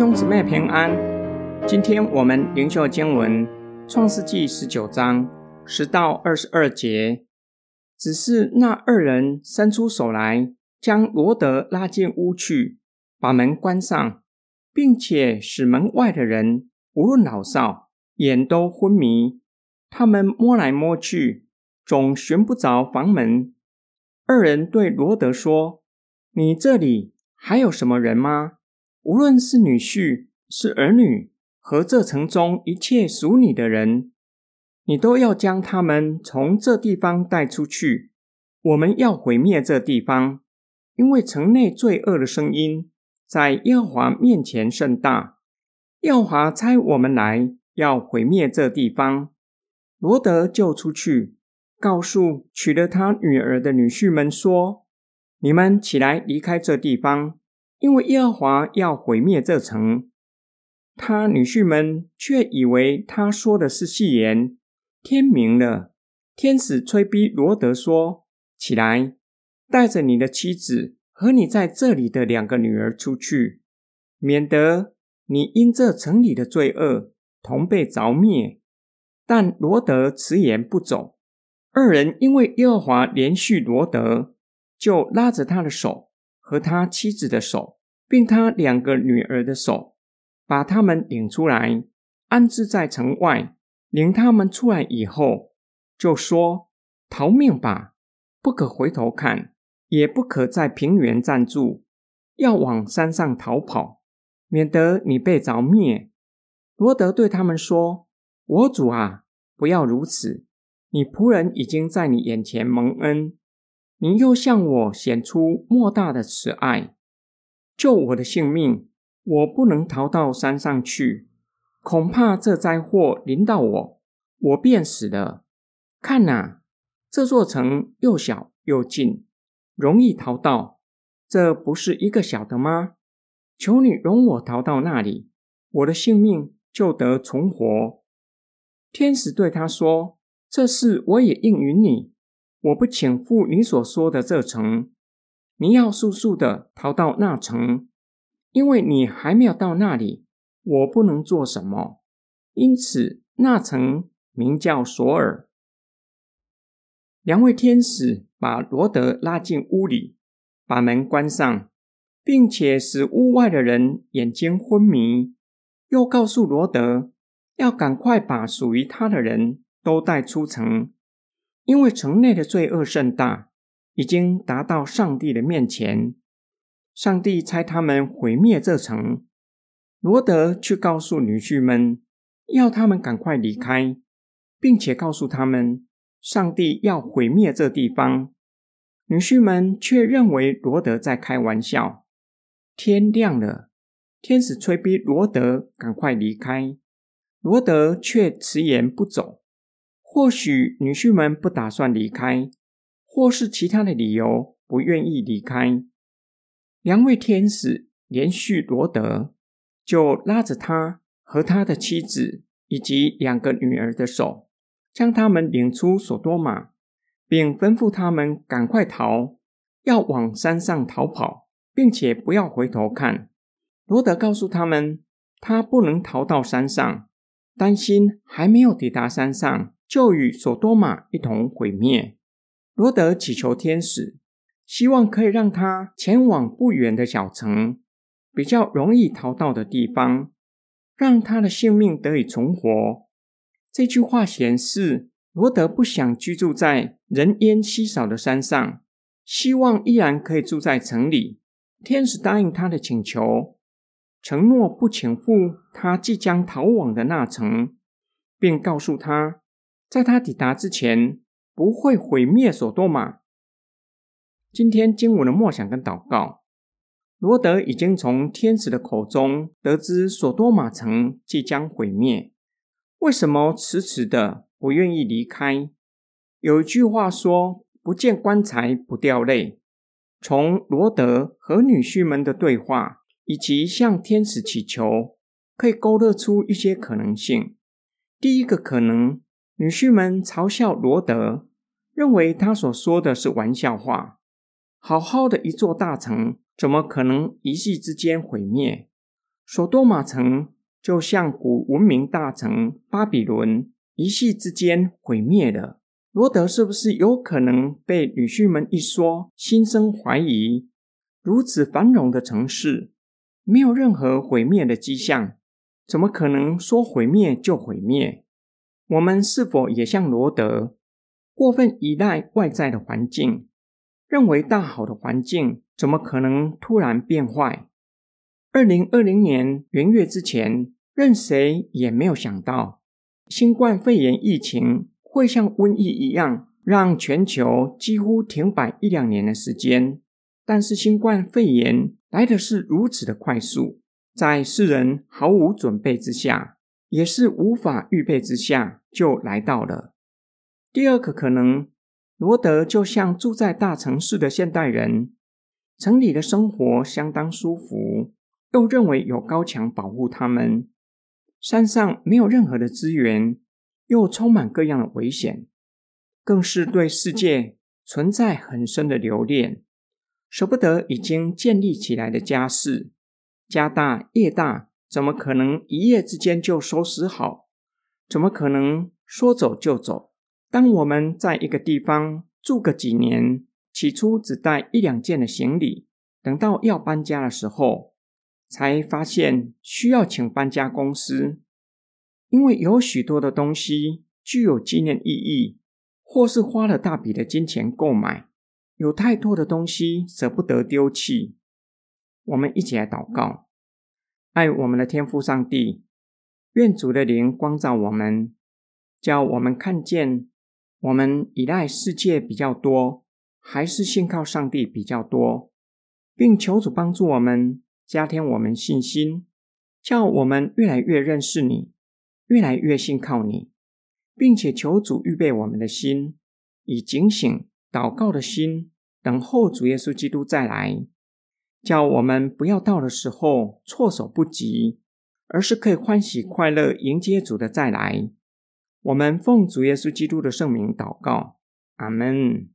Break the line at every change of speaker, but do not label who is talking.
兄姊妹平安，今天我们灵修经文《创世纪》十九章十到二十二节。只是那二人伸出手来，将罗德拉进屋去，把门关上，并且使门外的人无论老少眼都昏迷。他们摸来摸去，总寻不着房门。二人对罗德说：“你这里还有什么人吗？”无论是女婿、是儿女和这城中一切属你的人，你都要将他们从这地方带出去。我们要毁灭这地方，因为城内罪恶的声音在耶和华面前甚大。耶和华差我们来要毁灭这地方。罗德就出去，告诉娶了他女儿的女婿们说：“你们起来离开这地方。”因为耶和华要毁灭这城，他女婿们却以为他说的是戏言。天明了，天使催逼罗德说：“起来，带着你的妻子和你在这里的两个女儿出去，免得你因这城里的罪恶同被着灭。”但罗德迟延不走。二人因为耶和华连续罗德，就拉着他的手。和他妻子的手，并他两个女儿的手，把他们领出来，安置在城外。领他们出来以后，就说：“逃命吧，不可回头看，也不可在平原站住，要往山上逃跑，免得你被着灭。”罗德对他们说：“我主啊，不要如此！你仆人已经在你眼前蒙恩。”你又向我显出莫大的慈爱，救我的性命。我不能逃到山上去，恐怕这灾祸临到我，我便死了。看哪，这座城又小又近，容易逃到。这不是一个小的吗？求你容我逃到那里，我的性命就得存活。天使对他说：“这事我也应允你。”我不请赴你所说的这城，你要速速的逃到那城，因为你还没有到那里，我不能做什么。因此，那城名叫索尔。两位天使把罗德拉进屋里，把门关上，并且使屋外的人眼睛昏迷，又告诉罗德要赶快把属于他的人都带出城。因为城内的罪恶甚大，已经达到上帝的面前。上帝差他们毁灭这城。罗德去告诉女婿们，要他们赶快离开，并且告诉他们，上帝要毁灭这地方。女婿们却认为罗德在开玩笑。天亮了，天使催逼罗德赶快离开，罗德却迟延不走。或许女婿们不打算离开，或是其他的理由不愿意离开。两位天使连续罗德，就拉着他和他的妻子以及两个女儿的手，将他们领出索多玛，并吩咐他们赶快逃，要往山上逃跑，并且不要回头看。罗德告诉他们，他不能逃到山上，担心还没有抵达山上。就与索多玛一同毁灭。罗德祈求天使，希望可以让他前往不远的小城，比较容易逃到的地方，让他的性命得以存活。这句话显示，罗德不想居住在人烟稀少的山上，希望依然可以住在城里。天使答应他的请求，承诺不请赴他即将逃往的那城，并告诉他。在他抵达之前，不会毁灭索多玛。今天经文的默想跟祷告，罗德已经从天使的口中得知索多玛城即将毁灭，为什么迟迟的不愿意离开？有一句话说：“不见棺材不掉泪。”从罗德和女婿们的对话，以及向天使祈求，可以勾勒出一些可能性。第一个可能。女婿们嘲笑罗德，认为他所说的是玩笑话。好好的一座大城，怎么可能一夕之间毁灭？索多玛城就像古文明大城巴比伦，一夕之间毁灭了。罗德是不是有可能被女婿们一说，心生怀疑？如此繁荣的城市，没有任何毁灭的迹象，怎么可能说毁灭就毁灭？我们是否也像罗德，过分依赖外在的环境，认为大好的环境怎么可能突然变坏？二零二零年元月之前，任谁也没有想到，新冠肺炎疫情会像瘟疫一样，让全球几乎停摆一两年的时间。但是新冠肺炎来的是如此的快速，在世人毫无准备之下，也是无法预备之下，就来到了。第二个可能，罗德就像住在大城市的现代人，城里的生活相当舒服。又认为有高墙保护他们，山上没有任何的资源，又充满各样的危险，更是对世界存在很深的留恋，舍不得已经建立起来的家事，家大业大，怎么可能一夜之间就收拾好？怎么可能说走就走？当我们在一个地方住个几年，起初只带一两件的行李，等到要搬家的时候。才发现需要请搬家公司，因为有许多的东西具有纪念意义，或是花了大笔的金钱购买，有太多的东西舍不得丢弃。我们一起来祷告，爱我们的天父上帝，愿主的灵光照我们，叫我们看见我们依赖世界比较多，还是信靠上帝比较多，并求主帮助我们。加添我们信心，叫我们越来越认识你，越来越信靠你，并且求主预备我们的心，以警醒祷告的心，等候主耶稣基督再来，叫我们不要到的时候措手不及，而是可以欢喜快乐迎接主的再来。我们奉主耶稣基督的圣名祷告，阿门。